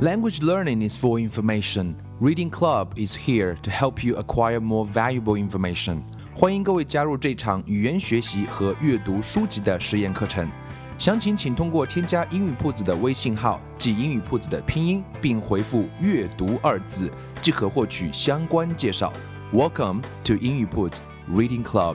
Language learning is for information. Reading Club is here to help you acquire more valuable information. 欢迎各位加入这场语言学习和阅读书籍的实验课程。详情请通过添加英语铺子的微信号，即英语铺子的拼音，并回复“阅读”二字，即可获取相关介绍。Welcome to 英语铺子 Reading Club.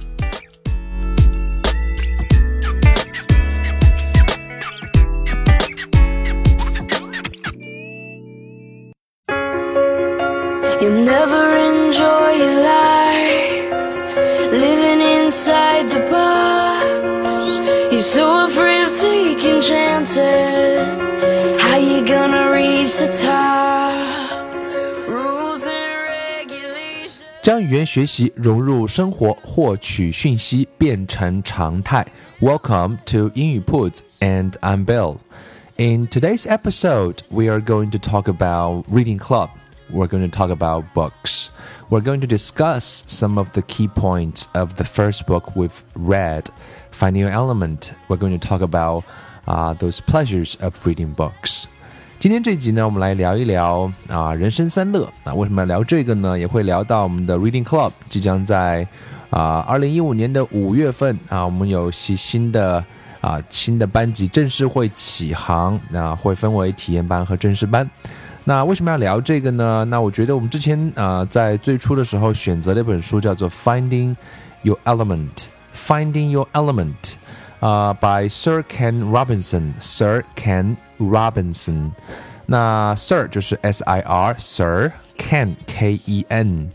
将语言学习融入生活，获取讯息变成常态。Welcome to 英语铺子 and I'm Bill. In today's episode, we are going to talk about reading club. We're going to talk about books. We're going to discuss some of the key points of the first book we've read, Finding Your Element. We're going to talk about uh, those pleasures of reading books. 今天这集呢，我们来聊一聊啊人生三乐啊。为什么要聊这个呢？也会聊到我们的 Reading Club 即将在啊二零一五年的五月份啊，我们有新新的啊新的班级正式会起航，那会分为体验班和正式班。那为什么要聊这个呢？那我觉得我们之前啊、在最初的时候选择了一本书，叫做《Finding Your Element》，Finding Your Element，啊、by Sir Ken Robinson。Sir Ken Robinson。那 Sir 就是 S I R Sir Ken K E N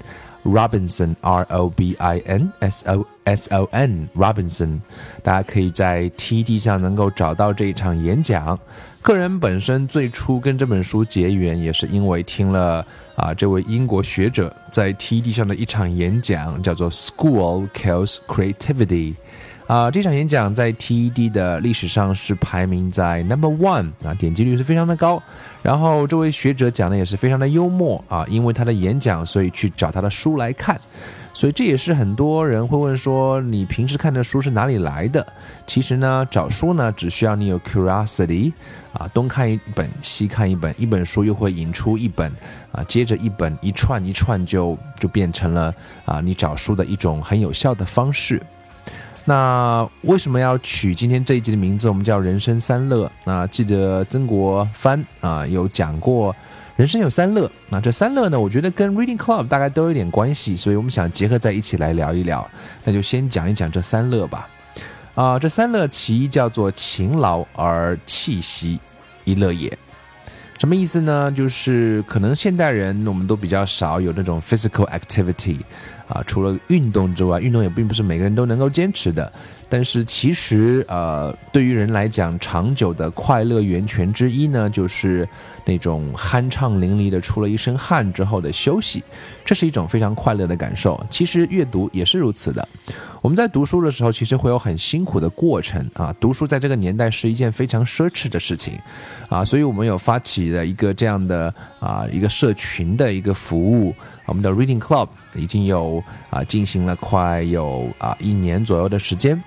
Robinson R O B I N S O S O N Robinson，大家可以在 T D 上能够找到这一场演讲。个人本身最初跟这本书结缘，也是因为听了啊这位英国学者在 T D 上的一场演讲，叫做 “School Kills Creativity”。啊，这场演讲在 TED 的历史上是排名在 Number One 啊，点击率是非常的高。然后这位学者讲的也是非常的幽默啊，因为他的演讲，所以去找他的书来看。所以这也是很多人会问说，你平时看的书是哪里来的？其实呢，找书呢，只需要你有 curiosity，啊，东看一本，西看一本，一本书又会引出一本，啊，接着一本，一串一串就就变成了啊，你找书的一种很有效的方式。那为什么要取今天这一集的名字？我们叫人生三乐。那记得曾国藩啊有讲过。人生有三乐，那这三乐呢，我觉得跟 Reading Club 大概都有点关系，所以我们想结合在一起来聊一聊。那就先讲一讲这三乐吧。啊，这三乐其一叫做勤劳而气息一乐也。什么意思呢？就是可能现代人我们都比较少有那种 physical activity 啊，除了运动之外，运动也并不是每个人都能够坚持的。但是其实，呃，对于人来讲，长久的快乐源泉之一呢，就是那种酣畅淋漓的出了一身汗之后的休息，这是一种非常快乐的感受。其实阅读也是如此的。我们在读书的时候，其实会有很辛苦的过程啊。读书在这个年代是一件非常奢侈的事情，啊，所以我们有发起了一个这样的啊一个社群的一个服务，我们的 Reading Club 已经有啊进行了快有啊一年左右的时间。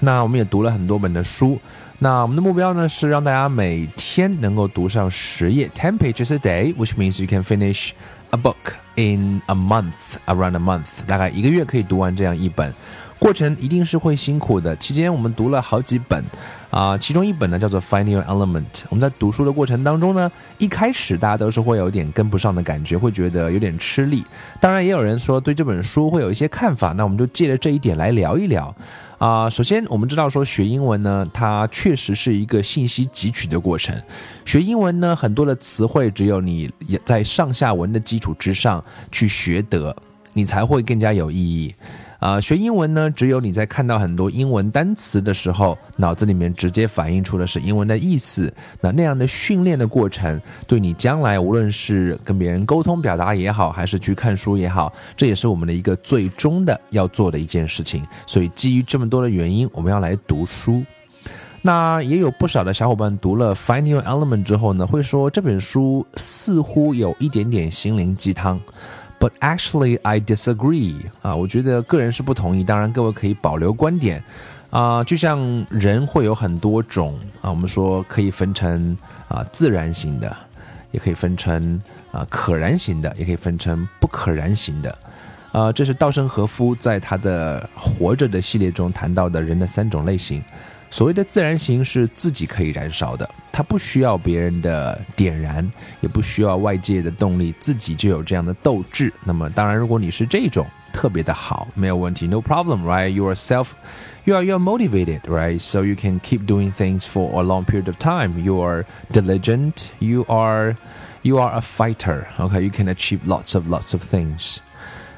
那我们也读了很多本的书。那我们的目标呢是让大家每天能够读上十页，ten pages a day，which means you can finish a book in a month, around a month，大概一个月可以读完这样一本。过程一定是会辛苦的。期间我们读了好几本，啊、其中一本呢叫做《Finding Your Element》。我们在读书的过程当中呢，一开始大家都是会有点跟不上的感觉，会觉得有点吃力。当然，也有人说对这本书会有一些看法，那我们就借着这一点来聊一聊。啊、首先我们知道说学英文呢，它确实是一个信息汲取的过程。学英文呢，很多的词汇只有你在上下文的基础之上去学得，你才会更加有意义。啊，学英文呢，只有你在看到很多英文单词的时候，脑子里面直接反映出的是英文的意思。那那样的训练的过程，对你将来无论是跟别人沟通表达也好，还是去看书也好，这也是我们的一个最终的要做的一件事情。所以基于这么多的原因，我们要来读书。那也有不少的小伙伴读了《Find Your Element》之后呢，会说这本书似乎有一点点心灵鸡汤。But actually, I disagree. 啊，我觉得个人是不同意。当然，各位可以保留观点。啊，就像人会有很多种啊，我们说可以分成啊自然型的，也可以分成啊可燃型的，也可以分成不可燃型的。啊，这是稻盛和夫在他的《活着》的系列中谈到的人的三种类型。所谓的自然型是自己可以燃烧的，它不需要别人的点燃，也不需要外界的动力，自己就有这样的斗志。那么，当然，如果你是这种特别的好，没有问题，no problem，right？You are self，you are you are motivated，right？So you can keep doing things for a long period of time. You are diligent. You are you are a fighter. Okay, you can achieve lots of lots of things.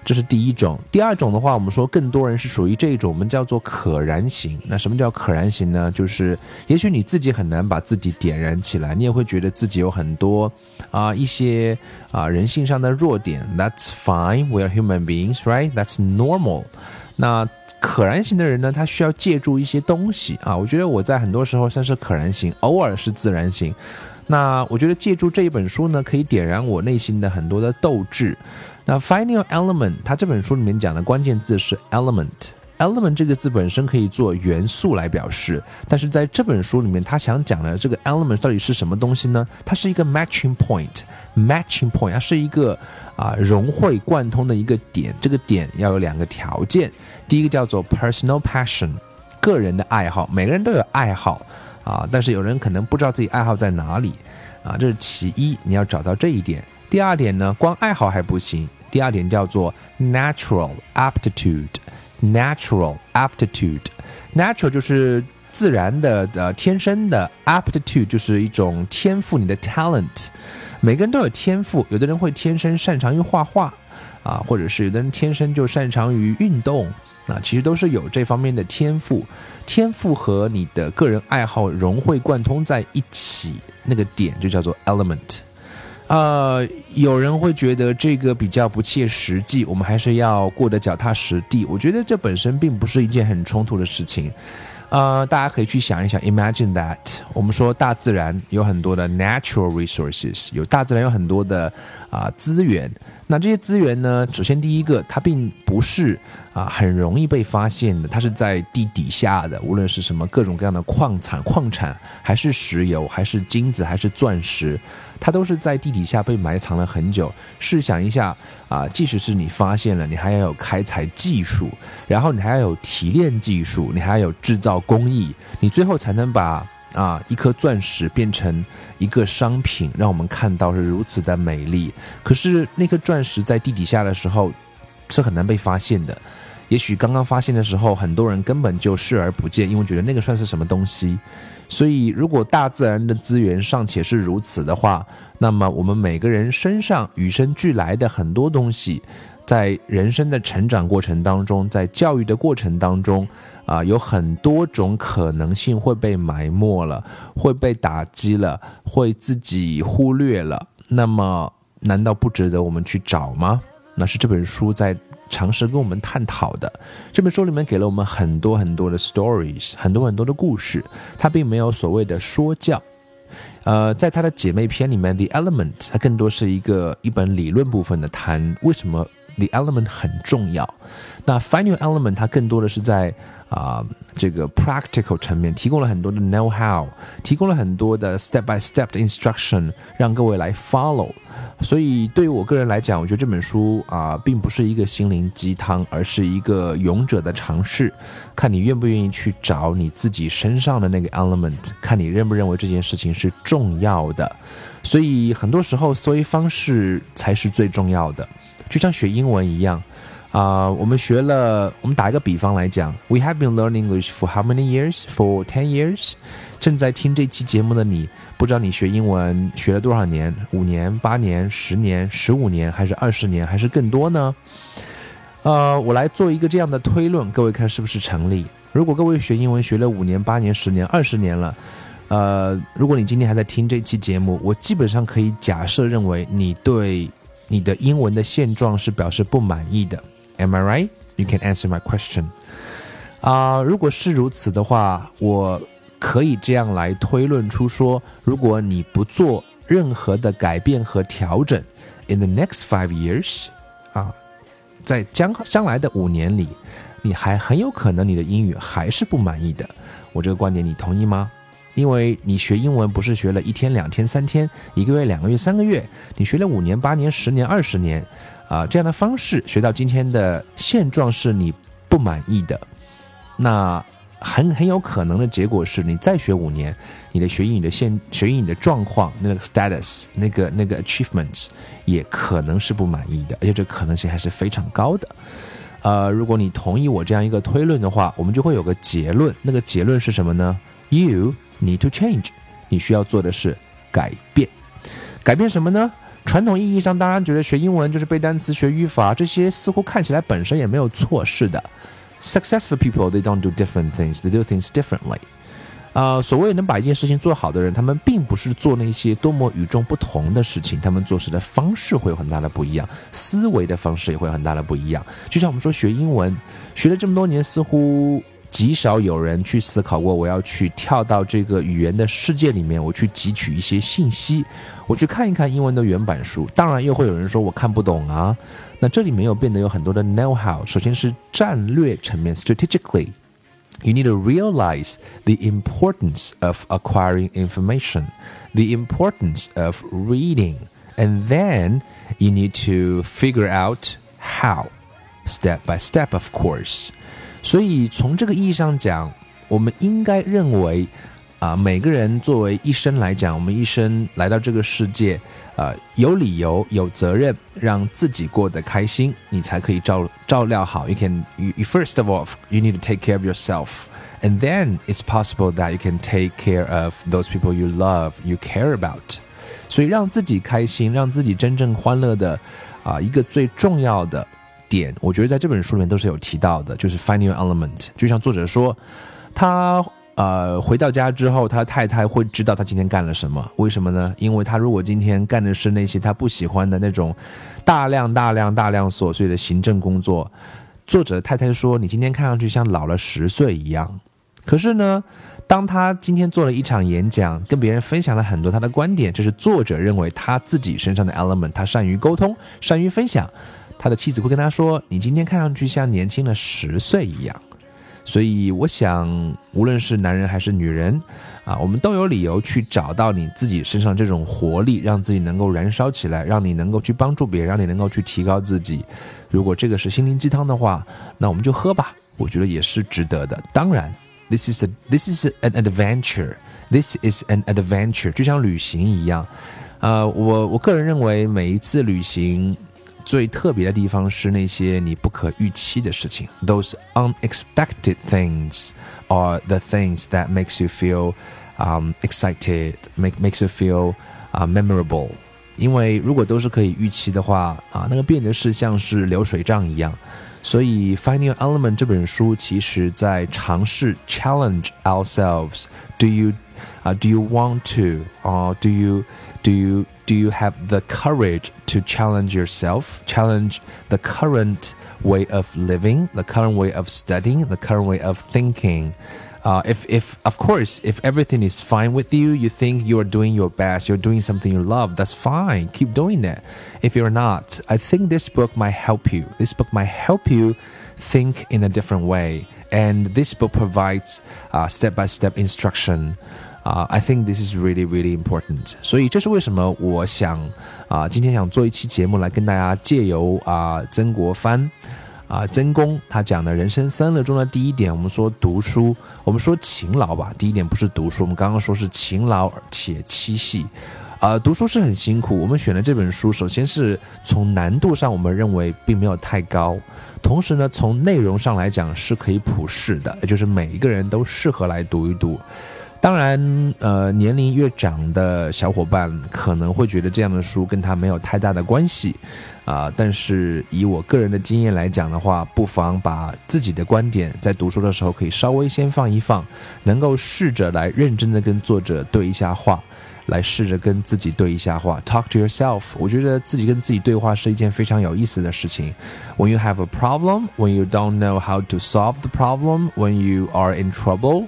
这是第一种，第二种的话，我们说更多人是属于这一种，我们叫做可燃型。那什么叫可燃型呢？就是也许你自己很难把自己点燃起来，你也会觉得自己有很多啊一些啊人性上的弱点。That's fine, we are human beings, right? That's normal. 那可燃型的人呢，他需要借助一些东西啊。我觉得我在很多时候算是可燃型，偶尔是自然型。那我觉得借助这一本书呢，可以点燃我内心的很多的斗志。那 finding element，它这本书里面讲的关键字是 element。element 这个字本身可以做元素来表示，但是在这本书里面，他想讲的这个 element 到底是什么东西呢？它是一个 matching point，matching point，它是一个啊融会贯通的一个点。这个点要有两个条件，第一个叫做 personal passion，个人的爱好，每个人都有爱好啊，但是有人可能不知道自己爱好在哪里啊，这是其一，你要找到这一点。第二点呢，光爱好还不行。第二点叫做 natural aptitude，natural aptitude，natural 就是自然的呃天生的，aptitude 就是一种天赋，你的 talent。每个人都有天赋，有的人会天生擅长于画画啊，或者是有的人天生就擅长于运动啊，其实都是有这方面的天赋。天赋和你的个人爱好融会贯通在一起，那个点就叫做 element。呃，有人会觉得这个比较不切实际，我们还是要过得脚踏实地。我觉得这本身并不是一件很冲突的事情。呃，大家可以去想一想，Imagine that，我们说大自然有很多的 natural resources，有大自然有很多的啊资源。那这些资源呢，首先第一个，它并不是啊很容易被发现的，它是在地底下的，无论是什么各种各样的矿产、矿产，还是石油，还是金子，还是钻石。它都是在地底下被埋藏了很久。试想一下啊，即使是你发现了，你还要有开采技术，然后你还要有提炼技术，你还要有制造工艺，你最后才能把啊一颗钻石变成一个商品，让我们看到是如此的美丽。可是那颗钻石在地底下的时候是很难被发现的。也许刚刚发现的时候，很多人根本就视而不见，因为觉得那个算是什么东西。所以，如果大自然的资源尚且是如此的话，那么我们每个人身上与生俱来的很多东西，在人生的成长过程当中，在教育的过程当中，啊，有很多种可能性会被埋没了，会被打击了，会自己忽略了。那么，难道不值得我们去找吗？那是这本书在。尝试跟我们探讨的这本书里面给了我们很多很多的 stories，很多很多的故事。它并没有所谓的说教，呃，在它的姐妹篇里面，《The Element》它更多是一个一本理论部分的谈为什么《The Element》很重要。那《Find Your Element》它更多的是在啊这个 practical 层面提供了很多的 know how，提供了很多的 step by step 的 instruction，让各位来 follow。所以，对于我个人来讲，我觉得这本书啊，并不是一个心灵鸡汤，而是一个勇者的尝试。看你愿不愿意去找你自己身上的那个 element，看你认不认为这件事情是重要的。所以，很多时候思维方式才是最重要的。就像学英文一样啊，我们学了，我们打一个比方来讲，We have been learning English for how many years? For ten years. 正在听这期节目的你。不知道你学英文学了多少年？五年、八年、十年、十五年，还是二十年，还是更多呢？呃，我来做一个这样的推论，各位看是不是成立？如果各位学英文学了五年、八年、十年、二十年了，呃，如果你今天还在听这期节目，我基本上可以假设认为你对你的英文的现状是表示不满意的。Am I right? You can answer my question. 啊，如果是如此的话，我可以这样来推论出说，如果你不做任何的改变和调整，in the next five years，啊。在将将来的五年里，你还很有可能你的英语还是不满意的。我这个观点你同意吗？因为你学英文不是学了一天、两天、三天，一个月、两个月、三个月，你学了五年、八年、十年、二十年，啊，这样的方式学到今天的现状是你不满意的，那。很很有可能的结果是你再学五年，你的学英语的现学英语的状况，那个 status，那个那个 achievements 也可能是不满意的，而且这可能性还是非常高的。呃，如果你同意我这样一个推论的话，我们就会有个结论。那个结论是什么呢？You need to change，你需要做的是改变。改变什么呢？传统意义上当然觉得学英文就是背单词、学语法，这些似乎看起来本身也没有错，是的。Successful people they don't do different things, they do things differently. 啊，所谓能把一件事情做好的人，他们并不是做那些多么与众不同的事情，他们做事的方式会有很大的不一样，思维的方式也会有很大的不一样。就像我们说学英文，学了这么多年，似乎。极少有人去思考过，我要去跳到这个语言的世界里面，我去汲取一些信息，我去看一看英文的原版书。当然，又会有人说我看不懂啊。那这里面又变得有很多的 know how。首先是战略层面，strategically。You need to realize the importance of acquiring information, the importance of reading, and then you need to figure out how, step by step, of course. 所以从这个意义上讲，我们应该认为，啊，每个人作为一生来讲，我们一生来到这个世界，啊，有理由、有责任让自己过得开心，你才可以照照料好。You can, you first of all, you need to take care of yourself, and then it's possible that you can take care of those people you love, you care about. 所以让自己开心，让自己真正欢乐的，啊，一个最重要的。点，我觉得在这本书里面都是有提到的，就是 find your element。就像作者说，他呃回到家之后，他的太太会知道他今天干了什么。为什么呢？因为他如果今天干的是那些他不喜欢的那种大量大量大量琐碎的行政工作，作者的太太说，你今天看上去像老了十岁一样。可是呢，当他今天做了一场演讲，跟别人分享了很多他的观点，这是作者认为他自己身上的 element。他善于沟通，善于分享。他的妻子会跟他说：“你今天看上去像年轻了十岁一样。”所以，我想，无论是男人还是女人，啊，我们都有理由去找到你自己身上这种活力，让自己能够燃烧起来，让你能够去帮助别人，让你能够去提高自己。如果这个是心灵鸡汤的话，那我们就喝吧，我觉得也是值得的。当然，this is a this is an adventure，this is an adventure，就像旅行一样。呃，我我个人认为，每一次旅行。最特别的地方是那些你不可预期的事情，those unexpected things are the things that makes you feel um excited, make makes you feel 啊 memorable。因为如果都是可以预期的话啊，那个变的是像是流水账一样。所以《Finding Your Element》这本书其实在尝试 challenge ourselves。Do you 啊、uh,？Do you want to? Or do you do you do you have the courage to challenge yourself, challenge the current way of living, the current way of studying, the current way of thinking? Uh, if, if, of course, if everything is fine with you, you think you are doing your best, you're doing something you love, that's fine. Keep doing it. If you're not, I think this book might help you. This book might help you think in a different way. And this book provides step by step instruction 啊，I think this is really really important。所以这是为什么我想啊，今天想做一期节目来跟大家借由啊曾国藩啊曾公他讲的人生三乐中的第一点，我们说读书，我们说勤劳吧。第一点不是读书，我们刚刚说是勤劳且七细。啊，读书是很辛苦。我们选的这本书，首先是从难度上，我们认为并没有太高，同时呢，从内容上来讲是可以普世的，也就是每一个人都适合来读一读。当然，呃，年龄越长的小伙伴可能会觉得这样的书跟他没有太大的关系，啊，但是以我个人的经验来讲的话，不妨把自己的观点在读书的时候可以稍微先放一放，能够试着来认真的跟作者对一下话。来试着跟自己对一下话，talk to yourself。我觉得自己跟自己对话是一件非常有意思的事情。When you have a problem, when you don't know how to solve the problem, when you are in trouble,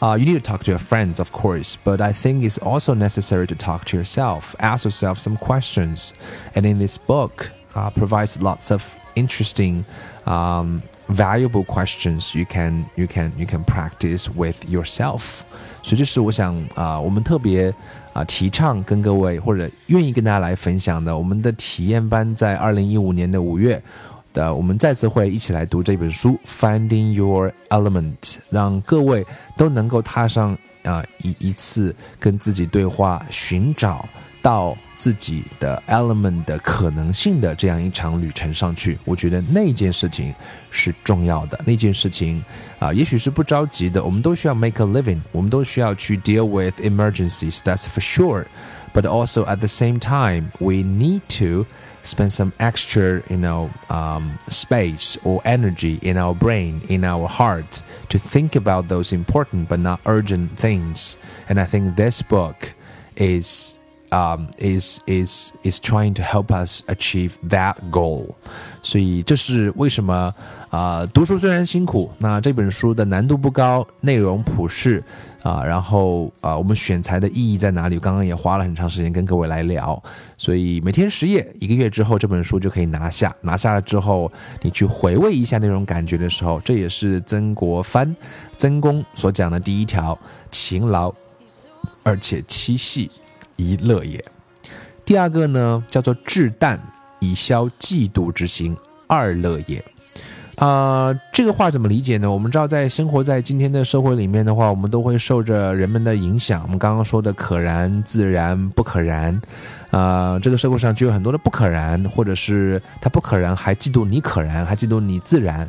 uh, you need to talk to your friends, of course. But I think it's also necessary to talk to yourself, ask yourself some questions. And in this book, uh, provides lots of interesting. Um, valuable questions you can you can you can practice with yourself 所以这是我想啊、呃，我们特别啊提倡跟各位或者愿意跟大家来分享的。我们的体验班在二零一五年的五月 的，我们再次会一起来读这本书《Finding Your Element》，让各位都能够踏上啊一一次跟自己对话，寻找到。自己的 element 的可能性的这样一场旅程上去，我觉得那件事情是重要的。那件事情啊，也许是不着急的，我们都需要 make a living，我们都需要去 deal with emergencies，that's for sure。But also at the same time, we need to spend some extra, you know, um, space or energy in our brain, in our heart, to think about those important but not urgent things. And I think this book is um, is is is trying to help us achieve that goal，所以这是为什么啊、呃？读书虽然辛苦，那这本书的难度不高，内容普适 啊、然后啊、我们选材的意义在哪里？刚刚也花了很长时间跟各位来聊，所以每天十页，一个月之后这本书就可以拿下。拿下了之后，你去回味一下那种感觉的时候，这也是曾国藩曾公所讲的第一条：勤劳而且七细。一乐也。第二个呢，叫做至淡以消嫉妒之心，二乐也。啊、这个话怎么理解呢？我们知道，在生活在今天的社会里面的话，我们都会受着人们的影响。我们刚刚说的可燃、自然、不可燃，啊、呃，这个社会上就有很多的不可燃，或者是他不可燃，还嫉妒你可燃，还嫉妒你自然。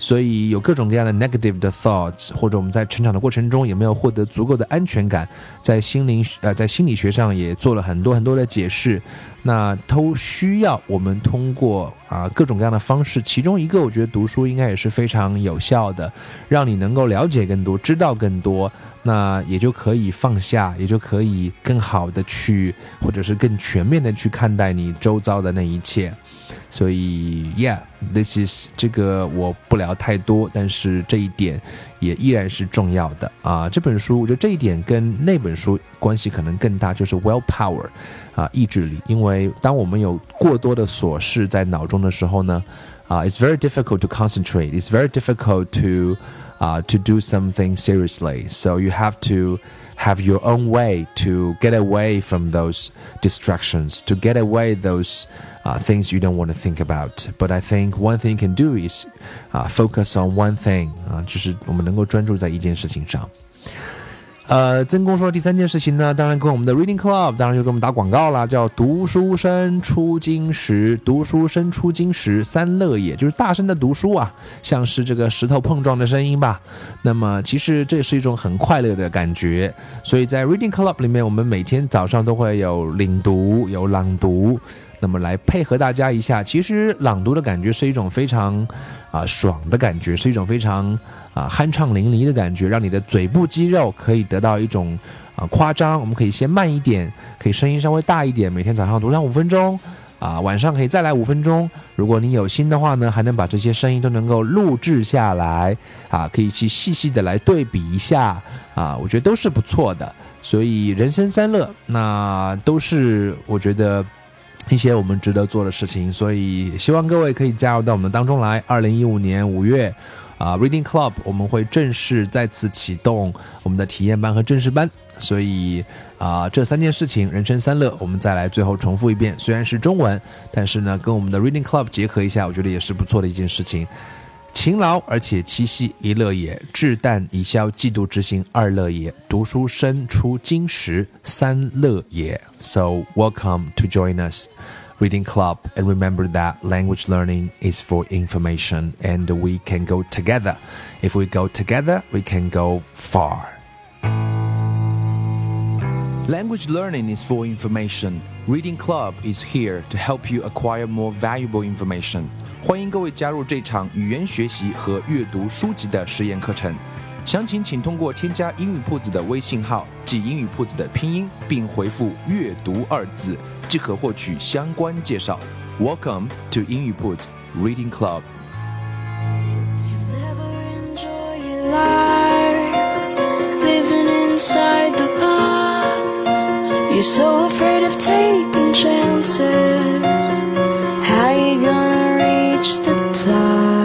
所以有各种各样的 negative 的 thoughts，或者我们在成长的过程中有没有获得足够的安全感，在心灵呃在心理学上也做了很多很多的解释，那都需要我们通过啊各种各样的方式，其中一个我觉得读书应该也是非常有效的，让你能够了解更多，知道更多，那也就可以放下，也就可以更好的去，或者是更全面的去看待你周遭的那一切。所以，Yeah，this is 这个我不聊太多，但是这一点也依然是重要的啊。这本书，我觉得这一点跟那本书关系可能更大，就是 willpower 啊，意志力。因为当我们有过多的琐事在脑中的时候呢，啊，it's very difficult to concentrate. It's very difficult to 啊 to do something seriously. So you have to have your own way to get away from those distractions, to get away those uh, things you don't want to think about. But I think one thing you can do is uh, focus on one thing 啊，就是我们能够专注在一件事情上。 呃，曾公说第三件事情呢，当然跟我们的 Reading Club，当然就给我们打广告啦，叫读书声出金石，读书声出金石三乐也，就是大声的读书啊，像是这个石头碰撞的声音吧。那么其实这也是一种很快乐的感觉，所以在 Reading Club 里面，我们每天早上都会有领读，有朗读。那么来配合大家一下，其实朗读的感觉是一种非常啊、爽的感觉，是一种非常啊、酣畅淋漓的感觉，让你的嘴部肌肉可以得到一种啊、夸张。我们可以先慢一点，可以声音稍微大一点，每天早上读上五分钟，啊、晚上可以再来五分钟。如果你有心的话呢，还能把这些声音都能够录制下来，啊，可以去细细的来对比一下，啊，我觉得都是不错的。所以人生三乐，那都是我觉得。一些我们值得做的事情，所以希望各位可以加入到我们当中来。二零一五年五月，啊、，Reading Club 我们会正式再次启动我们的体验班和正式班。所以啊、这三件事情，人生三乐，我们再来最后重复一遍。虽然是中文，但是呢，跟我们的 Reading Club 结合一下，我觉得也是不错的一件事情。勤劳而且七夕一乐也，至淡以消嫉妒之心二乐也，读书声出金石三乐也。So welcome to join us. Reading Club, and remember that language learning is for information, and we can go together. If we go together, we can go far. Language learning is for information. Reading Club is here to help you acquire more valuable information. 欢迎各位加入这场语言学习和阅读书籍的实验课程。详情请通过添加英语铺子的微信号，即英语铺子的拼音，并回复“阅读”二字，即可获取相关介绍。Welcome to 英语铺子 Reading Club. You're so afraid of taking chances. watch the time